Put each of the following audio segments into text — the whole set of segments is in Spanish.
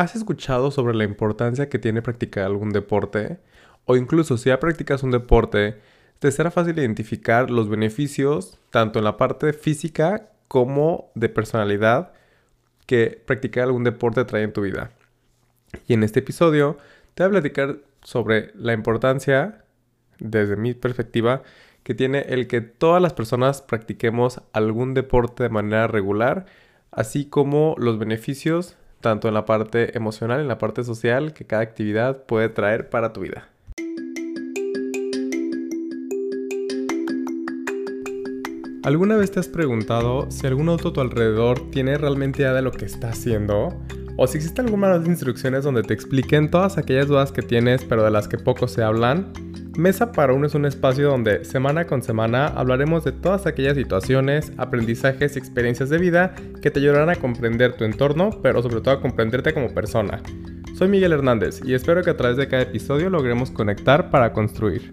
¿Has escuchado sobre la importancia que tiene practicar algún deporte? O incluso si ya practicas un deporte, te será fácil identificar los beneficios, tanto en la parte física como de personalidad, que practicar algún deporte trae en tu vida. Y en este episodio te voy a platicar sobre la importancia, desde mi perspectiva, que tiene el que todas las personas practiquemos algún deporte de manera regular, así como los beneficios tanto en la parte emocional en la parte social que cada actividad puede traer para tu vida. ¿Alguna vez te has preguntado si algún auto a tu alrededor tiene realmente idea de lo que está haciendo? ¿O si existen algunas instrucciones donde te expliquen todas aquellas dudas que tienes pero de las que poco se hablan? Mesa para uno es un espacio donde semana con semana hablaremos de todas aquellas situaciones, aprendizajes y experiencias de vida que te ayudarán a comprender tu entorno, pero sobre todo a comprenderte como persona. Soy Miguel Hernández y espero que a través de cada episodio logremos conectar para construir.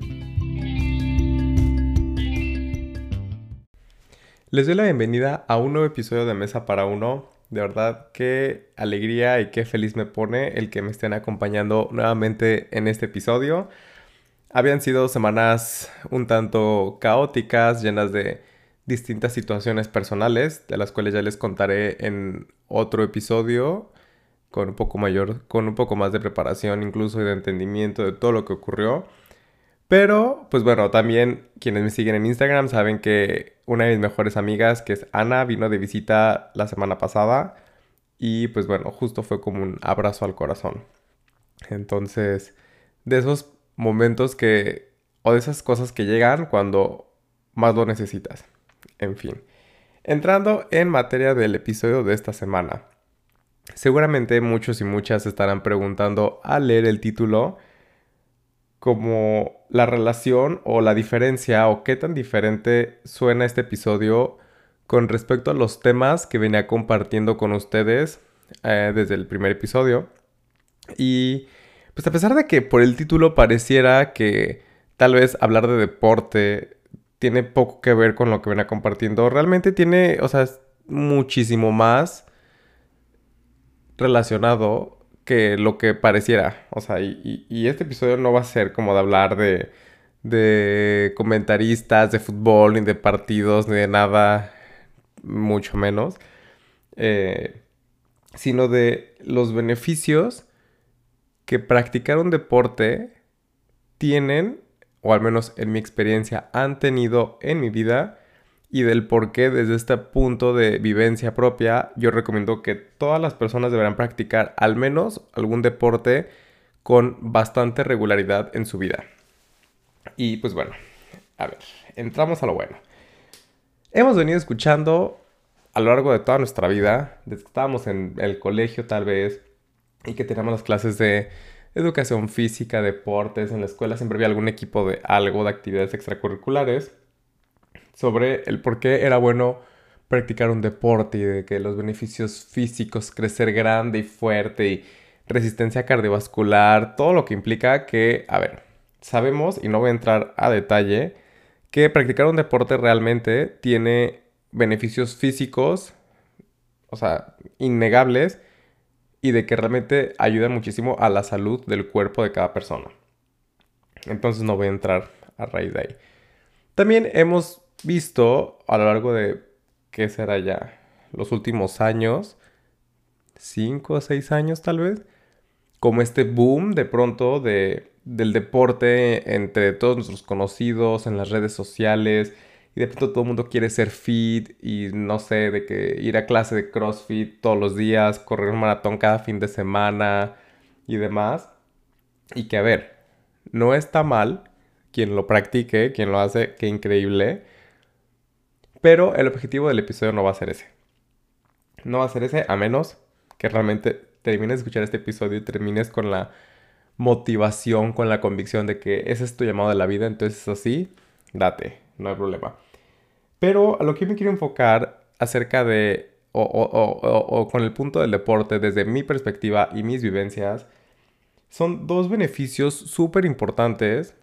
Les doy la bienvenida a un nuevo episodio de Mesa para Uno. De verdad, qué alegría y qué feliz me pone el que me estén acompañando nuevamente en este episodio. Habían sido semanas un tanto caóticas, llenas de distintas situaciones personales, de las cuales ya les contaré en otro episodio con un poco mayor, con un poco más de preparación, incluso de entendimiento de todo lo que ocurrió. Pero, pues bueno, también quienes me siguen en Instagram saben que una de mis mejores amigas, que es Ana, vino de visita la semana pasada. Y pues bueno, justo fue como un abrazo al corazón. Entonces, de esos momentos que, o de esas cosas que llegan cuando más lo necesitas. En fin, entrando en materia del episodio de esta semana. Seguramente muchos y muchas estarán preguntando al leer el título como la relación o la diferencia o qué tan diferente suena este episodio con respecto a los temas que venía compartiendo con ustedes eh, desde el primer episodio. Y pues a pesar de que por el título pareciera que tal vez hablar de deporte tiene poco que ver con lo que venía compartiendo, realmente tiene, o sea, es muchísimo más relacionado que lo que pareciera. O sea, y, este episodio no va a ser como de hablar de, de comentaristas de fútbol, ni de partidos, ni de nada, mucho menos, eh, sino de los beneficios que practicar un deporte tienen, o al menos en mi experiencia han tenido en mi vida, y del por qué desde este punto de vivencia propia yo recomiendo que todas las personas deberán practicar al menos algún deporte con bastante regularidad en su vida. Y pues bueno, a ver, entramos a lo bueno. Hemos venido escuchando a lo largo de toda nuestra vida, desde que estábamos en el colegio tal vez, y que teníamos las clases de educación física, deportes, en la escuela siempre había algún equipo de algo, de actividades extracurriculares, sobre el por qué era bueno practicar un deporte y de que los beneficios físicos, crecer grande y fuerte y resistencia cardiovascular, todo lo que implica que, a ver, sabemos, y no voy a entrar a detalle, que practicar un deporte realmente tiene beneficios físicos, o sea, innegables, y de que realmente ayudan muchísimo a la salud del cuerpo de cada persona. Entonces no voy a entrar a raíz de ahí. También hemos visto a lo largo de, ¿qué será ya? Los últimos años, 5 o 6 años tal vez, como este boom de pronto de, del deporte entre todos nuestros conocidos en las redes sociales, y de pronto todo el mundo quiere ser fit y no sé, de que ir a clase de CrossFit todos los días, correr un maratón cada fin de semana y demás. Y que a ver, no está mal quien lo practique, quien lo hace, qué increíble. Pero el objetivo del episodio no va a ser ese. No va a ser ese a menos que realmente termines de escuchar este episodio y termines con la motivación, con la convicción de que ese es tu llamado de la vida, entonces así, date, no hay problema. Pero a lo que me quiero enfocar acerca de, o, con el punto del deporte desde mi perspectiva y mis vivencias, son dos beneficios súper importantes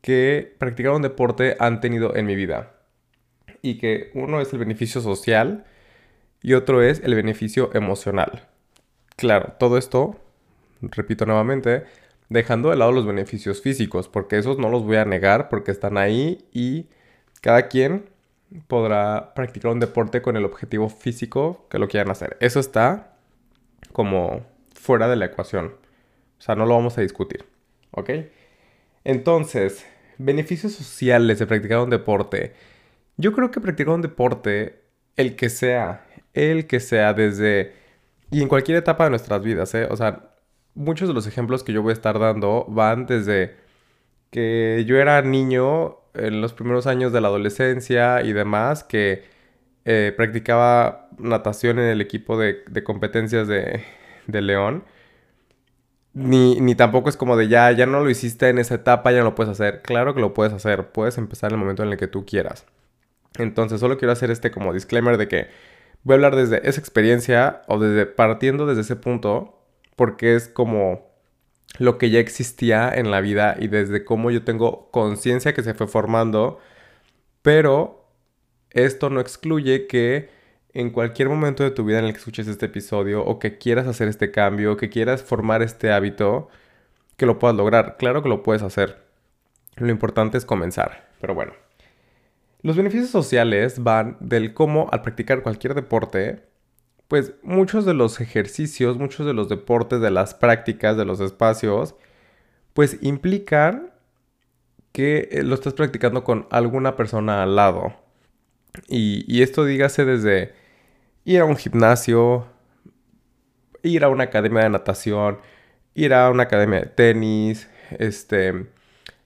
que practicar un deporte han tenido en mi vida. Y que uno es el beneficio social y otro es el beneficio emocional. Claro, todo esto, repito nuevamente, dejando de lado los beneficios físicos, porque esos no los voy a negar porque están ahí y cada quien podrá practicar un deporte con el objetivo físico que lo quieran hacer. Eso está como fuera de la ecuación. O sea, no lo vamos a discutir. ¿Ok? Entonces, beneficios sociales de practicar un deporte. Yo creo que practicar un deporte, el que sea, el que sea desde... Y en cualquier etapa de nuestras vidas, ¿eh? O sea, muchos de los ejemplos que yo voy a estar dando van desde que yo era niño en los primeros años de la adolescencia y demás, que eh, practicaba natación en el equipo de, competencias de, de León. Ni, ni, tampoco es como de ya, ya no lo hiciste en esa etapa, ya no lo puedes hacer. Claro que lo puedes hacer, puedes empezar en el momento en el que tú quieras. Entonces, solo quiero hacer este como disclaimer de que voy a hablar desde esa experiencia o desde partiendo desde ese punto, porque es como lo que ya existía en la vida y desde cómo yo tengo conciencia que se fue formando, pero esto no excluye que en cualquier momento de tu vida en el que escuches este episodio o que quieras hacer este cambio, que quieras formar este hábito, que lo puedas lograr. Claro que lo puedes hacer. Lo importante es comenzar. Pero bueno. Los beneficios sociales van del cómo al practicar cualquier deporte, pues muchos de los ejercicios, muchos de los deportes, de las prácticas, de los espacios, pues implican que eh, lo estás practicando con alguna persona al lado. Y, esto dígase desde ir a un gimnasio, ir a una academia de natación, ir a una academia de tenis, este,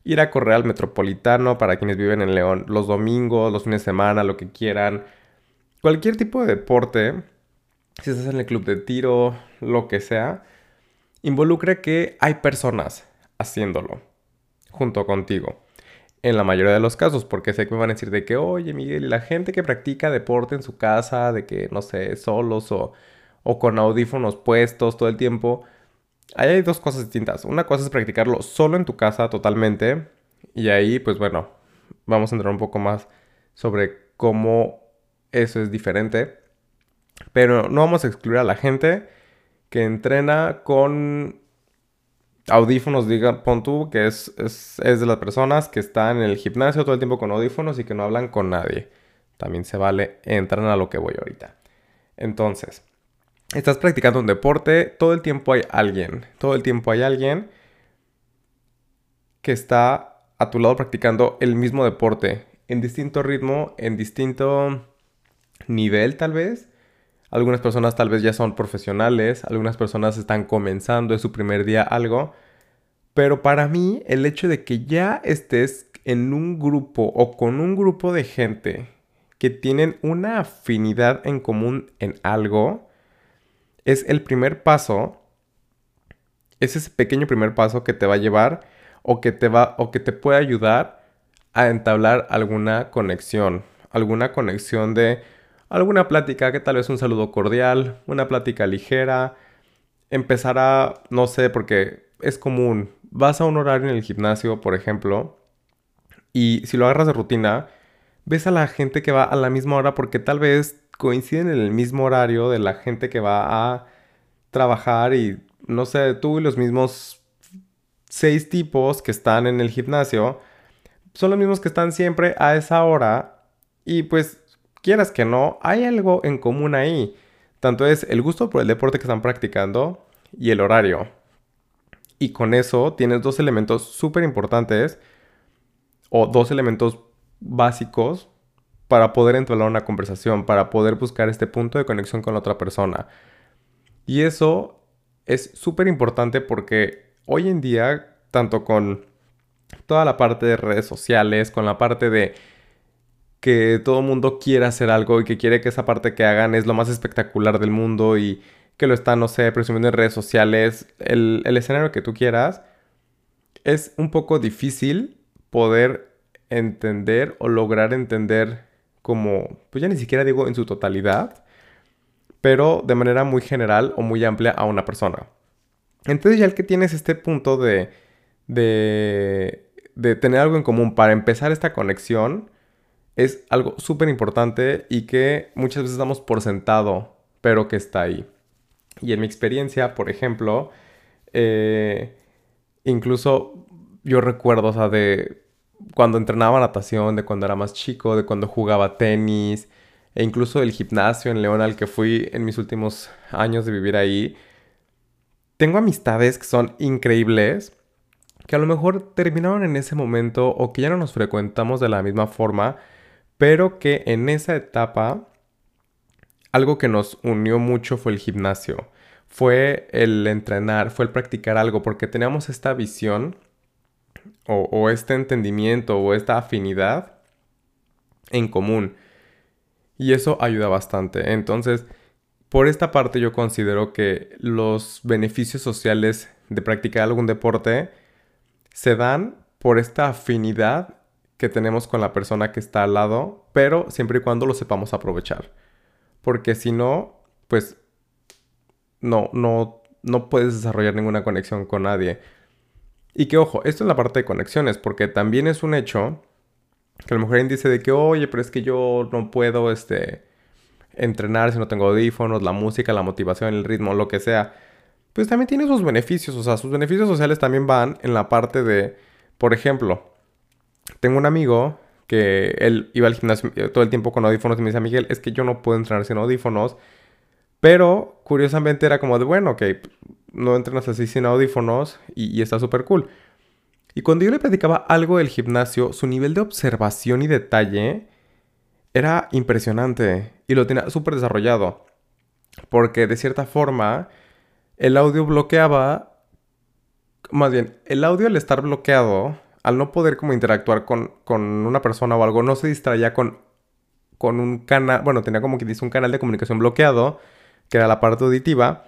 ir a correr al metropolitano para quienes viven en León los domingos, los fines de semana, lo que quieran. Cualquier tipo de deporte, si estás en el club de tiro, lo que sea, involucra que hay personas haciéndolo junto contigo en la mayoría de los casos, porque sé que me van a decir de que, oye Miguel, la gente que practica deporte en su casa, de que, no sé, solos o, o con audífonos puestos todo el tiempo, ahí hay dos cosas distintas. Una cosa es practicarlo solo en tu casa totalmente, y ahí, pues bueno, vamos a entrar un poco más sobre cómo eso es diferente. Pero no vamos a excluir a la gente que entrena con audífonos, diga, pon tú, que es, es, de las personas que están en el gimnasio todo el tiempo con audífonos y que no hablan con nadie. También se vale, entran a lo que voy ahorita. Entonces, estás practicando un deporte, todo el tiempo hay alguien, todo el tiempo hay alguien que está a tu lado practicando el mismo deporte, en distinto ritmo, en distinto nivel tal vez. Algunas personas tal vez ya son profesionales, algunas personas están comenzando, es su primer día algo. Pero para mí el hecho de que ya estés en un grupo o con un grupo de gente que tienen una afinidad en común en algo, es el primer paso, es ese pequeño primer paso que te va a llevar o que te va o que te puede ayudar a entablar alguna conexión, alguna conexión de alguna plática, que tal vez un saludo cordial, una plática ligera, empezar a, no sé, porque es común, vas a un horario en el gimnasio, por ejemplo, y si lo agarras de rutina, ves a la gente que va a la misma hora porque tal vez coinciden en el mismo horario de la gente que va a trabajar y, no sé, tú y los mismos seis tipos que están en el gimnasio son los mismos que están siempre a esa hora y pues quieras que no, hay algo en común ahí. Tanto es el gusto por el deporte que están practicando y el horario. Y con eso tienes dos elementos súper importantes o dos elementos básicos para poder entrar a una conversación, para poder buscar este punto de conexión con la otra persona. Y eso es súper importante porque hoy en día, tanto con toda la parte de redes sociales, con la parte de que todo el mundo quiere hacer algo y que quiere que esa parte que hagan es lo más espectacular del mundo y que lo están, no sé, presumiendo en redes sociales, el, escenario que tú quieras, es un poco difícil poder entender o lograr entender como, pues ya ni siquiera digo en su totalidad, pero de manera muy general o muy amplia a una persona. Entonces ya el que tienes este punto de, de, de tener algo en común para empezar esta conexión, es algo súper importante y que muchas veces damos por sentado, pero que está ahí. Y en mi experiencia, por ejemplo, eh, incluso yo recuerdo, o sea, de cuando entrenaba natación, de cuando era más chico, de cuando jugaba tenis, e incluso el gimnasio en León al que fui en mis últimos años de vivir ahí. Tengo amistades que son increíbles, que a lo mejor terminaron en ese momento o que ya no nos frecuentamos de la misma forma, pero que en esa etapa algo que nos unió mucho fue el gimnasio, fue el entrenar, fue el practicar algo, porque teníamos esta visión o, este entendimiento o esta afinidad en común. Y eso ayuda bastante. Entonces, por esta parte yo considero que los beneficios sociales de practicar algún deporte se dan por esta afinidad que tenemos con la persona que está al lado, pero siempre y cuando lo sepamos aprovechar. Porque si no, pues no, no, no puedes desarrollar ninguna conexión con nadie. Y que ojo, esto es la parte de conexiones, porque también es un hecho que a lo mejor dice de que, oye, pero es que yo no puedo este, entrenar si no tengo audífonos, la música, la motivación, el ritmo, lo que sea. Pues también tiene sus beneficios, o sea, sus beneficios sociales también van en la parte de, por ejemplo, tengo un amigo que él iba al gimnasio todo el tiempo con audífonos y me dice, Miguel, es que yo no puedo entrenar sin audífonos. Pero curiosamente era como de, bueno, ok, no entrenas así sin audífonos y, está súper cool. Y cuando yo le platicaba algo del gimnasio, su nivel de observación y detalle era impresionante y lo tenía súper desarrollado. Porque de cierta forma, el audio bloqueaba, más bien, el audio al estar bloqueado al no poder como interactuar con, una persona o algo, no se distraía con, con un canal, bueno, tenía como que dice un canal de comunicación bloqueado, que era la parte auditiva,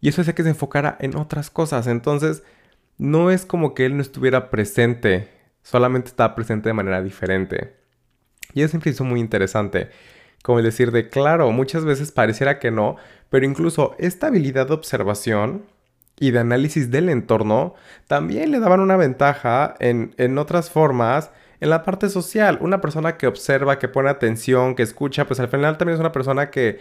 y eso hacía que se enfocara en otras cosas. Entonces, no es como que él no estuviera presente, solamente estaba presente de manera diferente. Y eso siempre hizo muy interesante. Como el decir de, claro, muchas veces pareciera que no, pero incluso esta habilidad de observación y de análisis del entorno también le daban una ventaja en, otras formas en la parte social. Una persona que observa, que pone atención, que escucha, pues al final también es una persona que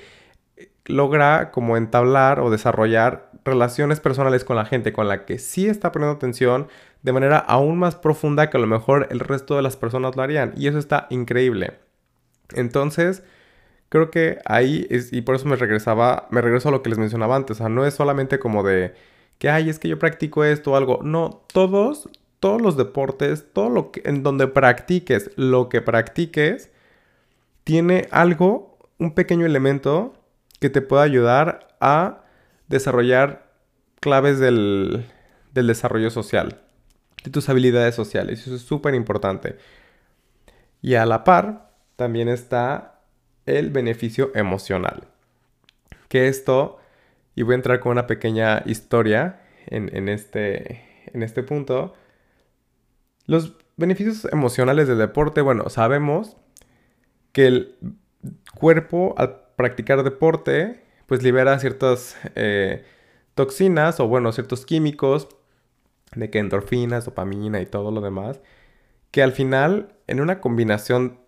logra como entablar o desarrollar relaciones personales con la gente con la que sí está poniendo atención de manera aún más profunda que a lo mejor el resto de las personas lo harían. Y eso está increíble. Entonces, creo que ahí es, y por eso me regresaba, me regreso a lo que les mencionaba antes, o sea, no es solamente como de que, ay, es que yo practico esto o algo. No, todos, todos los deportes, todo lo que, en donde practiques, lo que practiques, tiene algo, un pequeño elemento que te pueda ayudar a desarrollar claves del, del desarrollo social, de tus habilidades sociales. Eso es súper importante. Y a la par, también está el beneficio emocional. Que esto y voy a entrar con una pequeña historia en, este, en este punto. Los beneficios emocionales del deporte, bueno, sabemos que el cuerpo al practicar deporte, pues libera ciertas eh, toxinas o bueno, ciertos químicos, de que endorfinas, dopamina y todo lo demás, que al final, en una combinación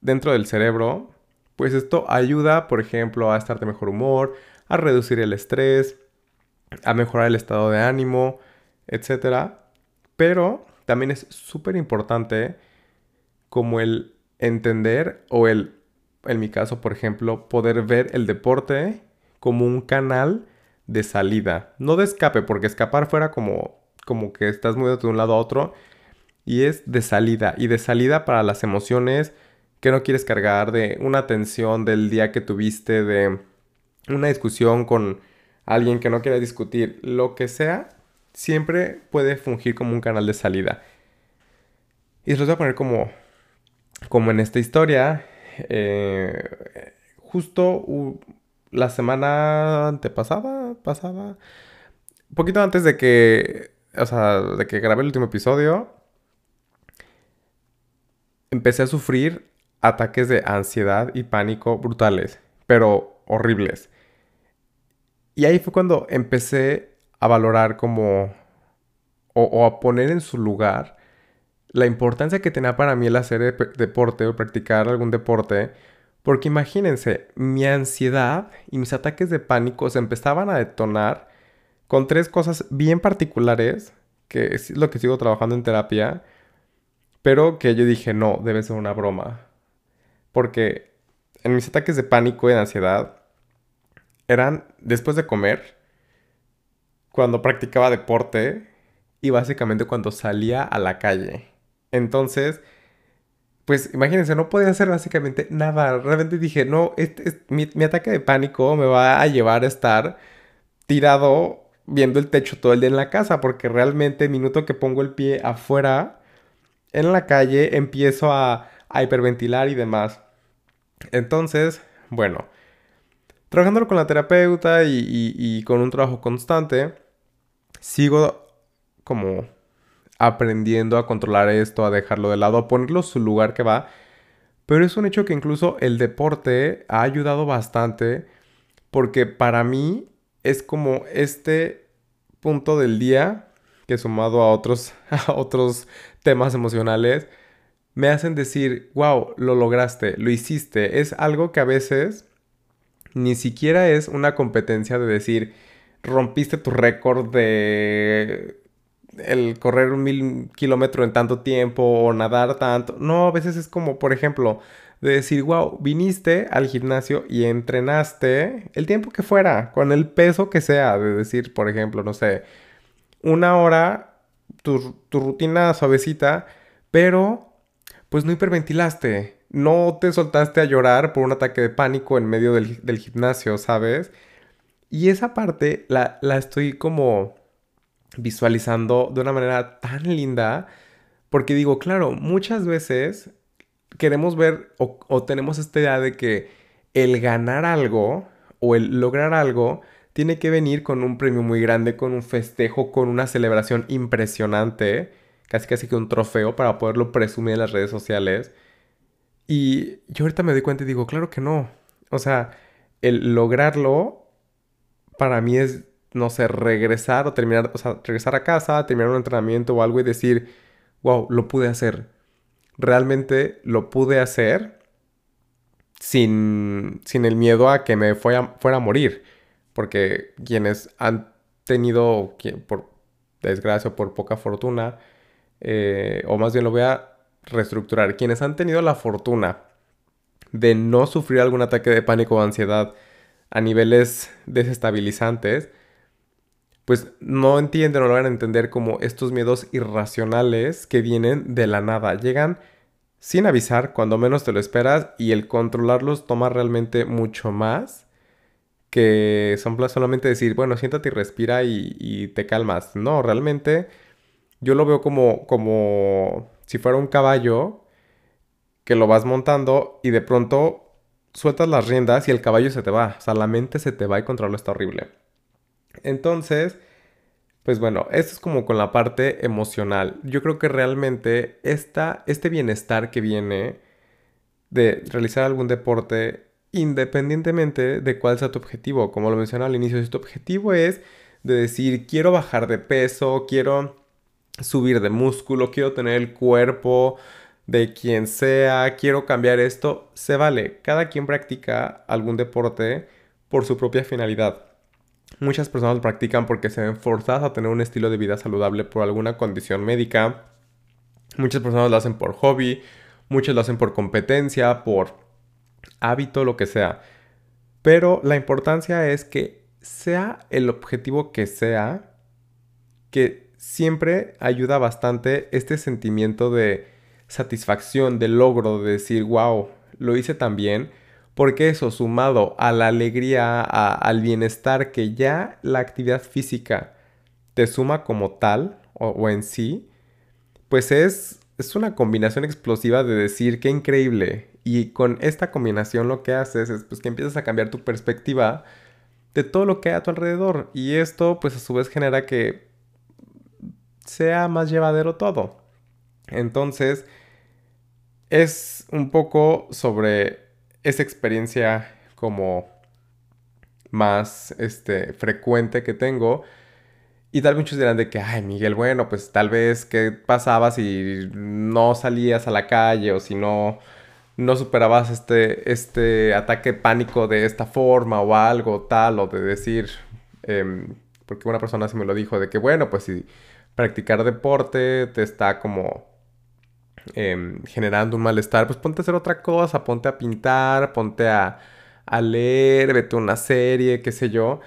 dentro del cerebro, pues esto ayuda, por ejemplo, a estar de mejor humor, a reducir el estrés, a mejorar el estado de ánimo, etc. Pero también es súper importante como el entender o el, en mi caso, por ejemplo, poder ver el deporte como un canal de salida, no de escape, porque escapar fuera como, como que estás moviendo de un lado a otro, y es de salida, y de salida para las emociones que no quieres cargar, de una tensión del día que tuviste, de una discusión con alguien que no quiera discutir, lo que sea, siempre puede fungir como un canal de salida. Y se los voy a poner como, como en esta historia. Eh, justo la semana antepasada, pasada, poquito antes de que, o sea, de que grabé el último episodio, empecé a sufrir ataques de ansiedad y pánico brutales, pero horribles. Y ahí fue cuando empecé a valorar como, o, a poner en su lugar la importancia que tenía para mí el hacer deporte o practicar algún deporte, Porque imagínense, mi ansiedad y mis ataques de pánico se empezaban a detonar con tres cosas bien particulares, que es lo que sigo trabajando en terapia, pero que yo dije, no, debe ser una broma. Porque en mis ataques de pánico y de ansiedad eran después de comer, cuando practicaba deporte y básicamente cuando salía a la calle. Entonces, pues imagínense, no podía hacer básicamente nada. Realmente dije, no, este, mi, ataque de pánico me va a llevar a estar tirado viendo el techo todo el día en la casa, porque realmente el minuto que pongo el pie afuera, en la calle, empiezo a hiperventilar y demás. Entonces, bueno, trabajándolo con la terapeuta y, con un trabajo constante, sigo como aprendiendo a controlar esto, a dejarlo de lado, a ponerlo en su lugar que va. Pero es un hecho que incluso el deporte ha ayudado bastante porque para mí es como este punto del día que sumado a otros, a otros temas emocionales me hacen decir, wow, lo lograste, lo hiciste. Es algo que a veces ni siquiera es una competencia de decir, rompiste tu récord de el correr un mil kilómetros en tanto tiempo o nadar tanto. No, a veces es como, por ejemplo, de decir, wow, viniste al gimnasio y entrenaste el tiempo que fuera, con el peso que sea. De decir, por ejemplo, no sé, una hora, tu, rutina suavecita, pero pues no hiperventilaste. No te soltaste a llorar por un ataque de pánico en medio del, gimnasio, ¿sabes? Y esa parte la estoy como visualizando de una manera tan linda, porque digo, claro, muchas veces queremos ver o, tenemos esta idea de que el ganar algo o el lograr algo tiene que venir con un premio muy grande, con un festejo, con una celebración impresionante, casi casi que un trofeo para poderlo presumir en las redes sociales. Y yo ahorita me doy cuenta y digo, claro que no. O sea, el lograrlo para mí es no sé, regresar o terminar, o sea, regresar a casa, terminar un entrenamiento o algo y decir, wow, lo pude hacer. Realmente lo pude hacer sin, sin el miedo a que me fuera, fuera a morir. Porque quienes han tenido, por desgracia o por poca fortuna, eh, o más bien lo voy a reestructurar, quienes han tenido la fortuna de no sufrir algún ataque de pánico o ansiedad a niveles desestabilizantes, pues no entienden o a entender como estos miedos irracionales que vienen de la nada. Llegan sin avisar cuando menos te lo esperas y el controlarlos toma realmente mucho más que son solamente decir, bueno, siéntate y respira y, te calmas. No, realmente yo lo veo como, como si fuera un caballo que lo vas montando y de pronto sueltas las riendas y el caballo se te va. O sea, la mente se te va y controlarlo está horrible. Entonces, pues bueno, esto es como con la parte emocional. Yo creo que realmente este bienestar que viene de realizar algún deporte, independientemente de cuál sea tu objetivo, como lo mencioné al inicio, si tu objetivo es de decir, quiero bajar de peso, quiero subir de músculo, quiero tener el cuerpo de quien sea, quiero cambiar esto, se vale. Cada quien practica algún deporte por su propia finalidad. Muchas personas lo practican porque se ven forzadas a tener un estilo de vida saludable por alguna condición médica. Muchas personas lo hacen por hobby, muchas lo hacen por competencia, por hábito, lo que sea. Pero la importancia es que sea el objetivo que sea, que siempre ayuda bastante este sentimiento de satisfacción, de logro, de decir, wow, lo hice tan bien porque eso, sumado a la alegría, al bienestar que ya la actividad física te suma como tal o, en sí, pues es, es una combinación explosiva de decir qué increíble. Y con esta combinación lo que haces es pues, que empiezas a cambiar tu perspectiva de todo lo que hay a tu alrededor. Y esto pues a su vez genera que sea más llevadero todo. Entonces, es un poco sobre esa experiencia como más este, frecuente que tengo. Y tal vez muchos dirán de que, ay, Miguel, bueno, pues tal vez qué pasaba si no salías a la calle o si no, no superabas este, este ataque pánico de esta forma o algo tal, o de decir, em, porque una persona se me lo dijo, de que bueno, pues si practicar deporte te está como em, generando un malestar, pues ponte a hacer otra cosa, ponte a pintar, ponte a, a leer, vete una serie, qué sé yo.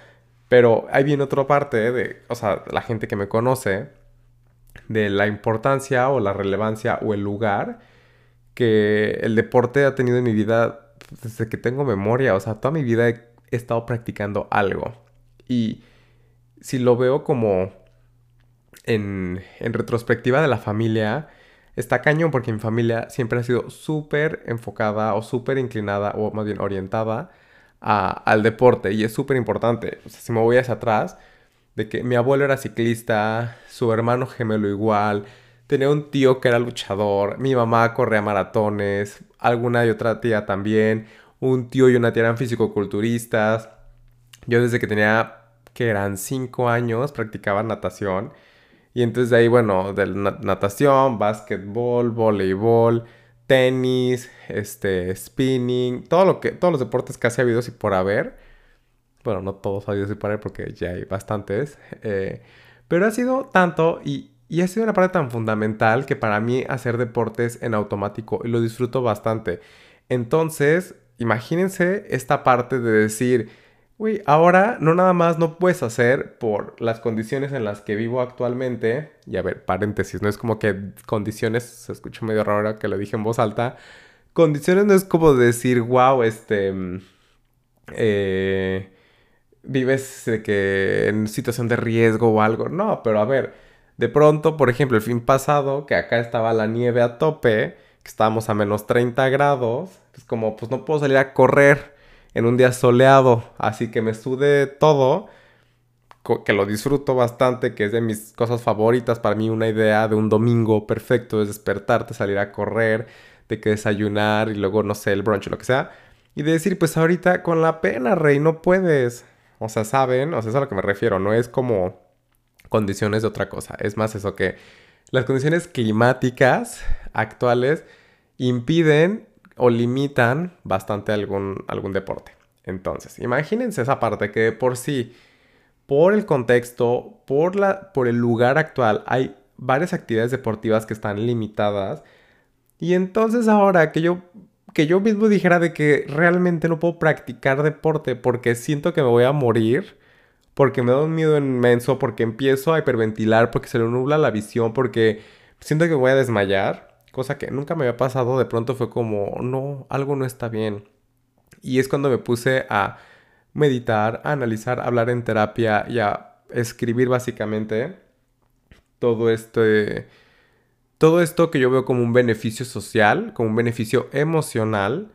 Pero ahí viene otra parte de, o sea, la gente que me conoce, de la importancia o la relevancia o el lugar que el deporte ha tenido en mi vida desde que tengo memoria. O sea, toda mi vida he, estado practicando algo. Y si lo veo como en, retrospectiva de la familia, está cañón porque mi familia siempre ha sido súper enfocada o súper inclinada o más bien orientada al deporte y es súper importante. Si me voy hacia atrás, de que mi abuelo era ciclista, su hermano gemelo igual, tenía un tío que era luchador, mi mamá corría maratones, alguna y otra tía también, un tío y una tía eran fisicoculturistas. Yo desde que tenía, que eran 5 años, practicaba natación. Y entonces de ahí, bueno, de natación, básquetbol, voleibol, tenis, este, spinning, todo lo que, todos los deportes casi ha habido y por haber. Bueno, no todos ha habido y por haber porque ya hay bastantes. Eh, pero ha sido tanto y, y ha sido una parte tan fundamental que para mí hacer deportes en automático y lo disfruto bastante. Entonces, imagínense esta parte de decir, uy, ahora no nada más no puedes hacer por las condiciones en las que vivo actualmente. Y a ver, paréntesis, no es como que condiciones, se escucha medio raro que lo dije en voz alta. Condiciones no es como decir, wow, este... Mm, eh, vives de que en situación de riesgo o algo. No, pero a ver de pronto, por ejemplo, el fin pasado, que acá estaba la nieve a tope, que estábamos a menos 30 grados, pues como pues no puedo salir a correr en un día soleado, así que me sude todo, que lo disfruto bastante, que es de mis cosas favoritas para mí, una idea de un domingo perfecto es despertarte, salir a correr, de que desayunar y luego, no sé, el brunch o lo que sea, y de decir, pues ahorita con la pena, rey, no puedes. O sea, ¿saben? O sea, es a lo que me refiero, no es como condiciones de otra cosa. Es más eso que las condiciones climáticas actuales impiden o limitan bastante algún, algún deporte. Entonces, imagínense esa parte que por sí, por el contexto, por, la, por el lugar actual, hay varias actividades deportivas que están limitadas. Y entonces ahora que yo, que yo mismo dijera de que realmente no puedo practicar deporte porque siento que me voy a morir, porque me da un miedo inmenso, porque empiezo a hiperventilar, porque se le nubla la visión, porque siento que voy a desmayar, cosa que nunca me había pasado, de pronto fue como, no, algo no está bien. Y es cuando me puse a meditar, a analizar, a hablar en terapia y a escribir básicamente todo este todo esto que yo veo como un beneficio social, como un beneficio emocional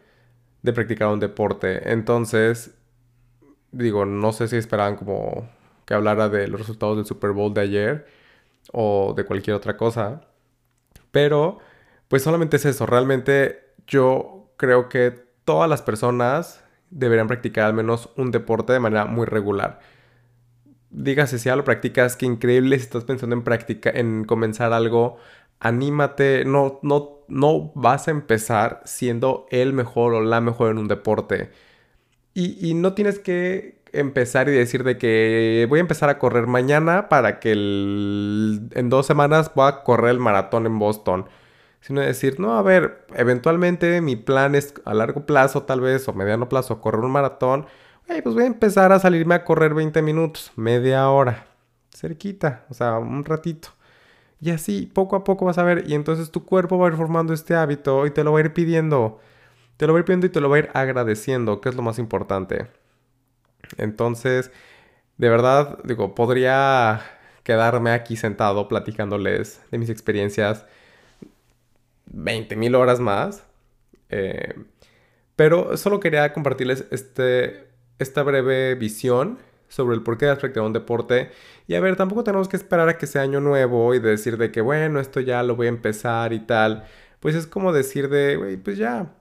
de practicar un deporte. Entonces, digo, no sé si esperaban como que hablara de los resultados del Super Bowl de ayer o de cualquier otra cosa. Pero, pues solamente es eso. Realmente yo creo que todas las personas deberían practicar al menos un deporte de manera muy regular. Dígase si ya lo practicas, qué increíble. Si estás pensando en practicar, en comenzar algo, anímate. No, no, no vas a empezar siendo el mejor o la mejor en un deporte y, no tienes que empezar y decir de que voy a empezar a correr mañana para que en dos semanas voy a correr el maratón en Boston. Sino decir, no, a ver, eventualmente mi plan es a largo plazo tal vez o mediano plazo correr un maratón. pues voy a empezar a salirme a correr 20 minutos, media hora, cerquita, o sea, un ratito. Y así, poco a poco vas a ver, y entonces tu cuerpo va a ir formando este hábito y te lo va a ir pidiendo te lo va a ir pidiendo y te lo va a ir agradeciendo, que es lo más importante. Entonces, de verdad, digo, podría quedarme aquí sentado platicándoles de mis experiencias 20.000 horas más. Eh, pero solo quería compartirles este, esta breve visión sobre el por qué has un deporte. Y a ver, tampoco tenemos que esperar a que sea año nuevo y decir de que, bueno, esto ya lo voy a empezar y tal. Pues es como decir de, pues ya,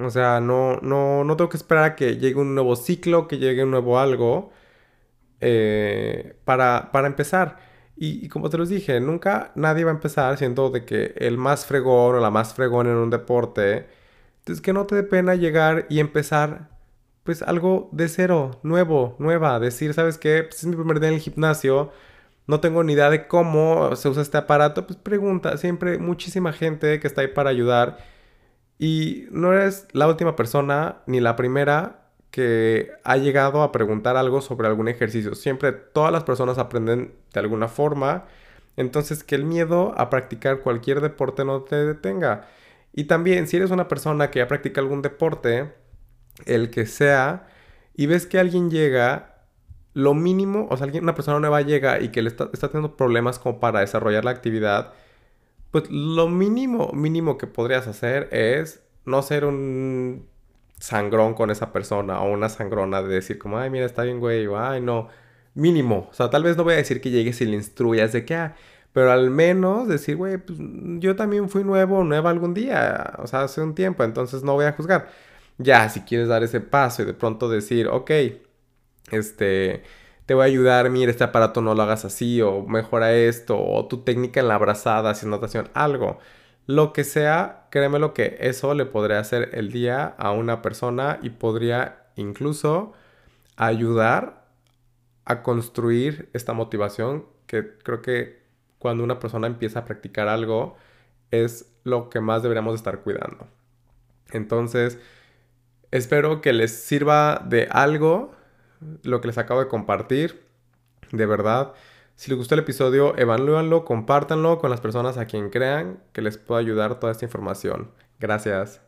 o sea, no, no, no tengo que esperar a que llegue un nuevo ciclo, que llegue un nuevo algo eh, para, para, empezar. Y, como te los dije, nunca nadie va a empezar siendo de que el más fregón o la más fregón en un deporte. Entonces que no te dé pena llegar y empezar pues algo de cero, nuevo, nueva, decir, ¿sabes qué? Pues es mi primer día en el gimnasio, no tengo ni idea de cómo se usa este aparato, pues pregunta, siempre muchísima gente que está ahí para ayudar. Y no eres la última persona ni la primera que ha llegado a preguntar algo sobre algún ejercicio. Siempre todas las personas aprenden de alguna forma. Entonces que el miedo a practicar cualquier deporte no te detenga. Y también si eres una persona que ya practica algún deporte, el que sea, y ves que alguien llega, lo mínimo, o sea, alguien, una persona nueva llega y que le está, está teniendo problemas como para desarrollar la actividad, pues lo mínimo, mínimo que podrías hacer es no ser un sangrón con esa persona o una sangrona de decir como, ay, mira, está bien, güey, o ay, no, mínimo. O sea, tal vez no voy a decir que llegues y le instruyas de que, ah, pero al menos decir, güey, pues yo también fui nuevo nueva algún día, o sea, hace un tiempo, entonces no voy a juzgar. Ya, si quieres dar ese paso y de pronto decir, ok, este, te voy a ayudar, mira, este aparato no lo hagas así, o mejora esto, o tu técnica en la abrazada, sin notación, algo. Lo que sea, créeme lo que eso le podría hacer el día a una persona y podría incluso ayudar a construir esta motivación que creo que cuando una persona empieza a practicar algo es lo que más deberíamos estar cuidando. Entonces, espero que les sirva de algo lo que les acabo de compartir. De verdad, si les gustó el episodio, evalúanlo, compártanlo con las personas a quien crean que les pueda ayudar toda esta información. Gracias.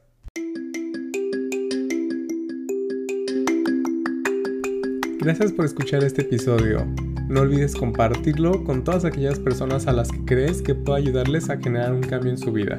Gracias por escuchar este episodio. No olvides compartirlo con todas aquellas personas a las que crees que pueda ayudarles a generar un cambio en su vida.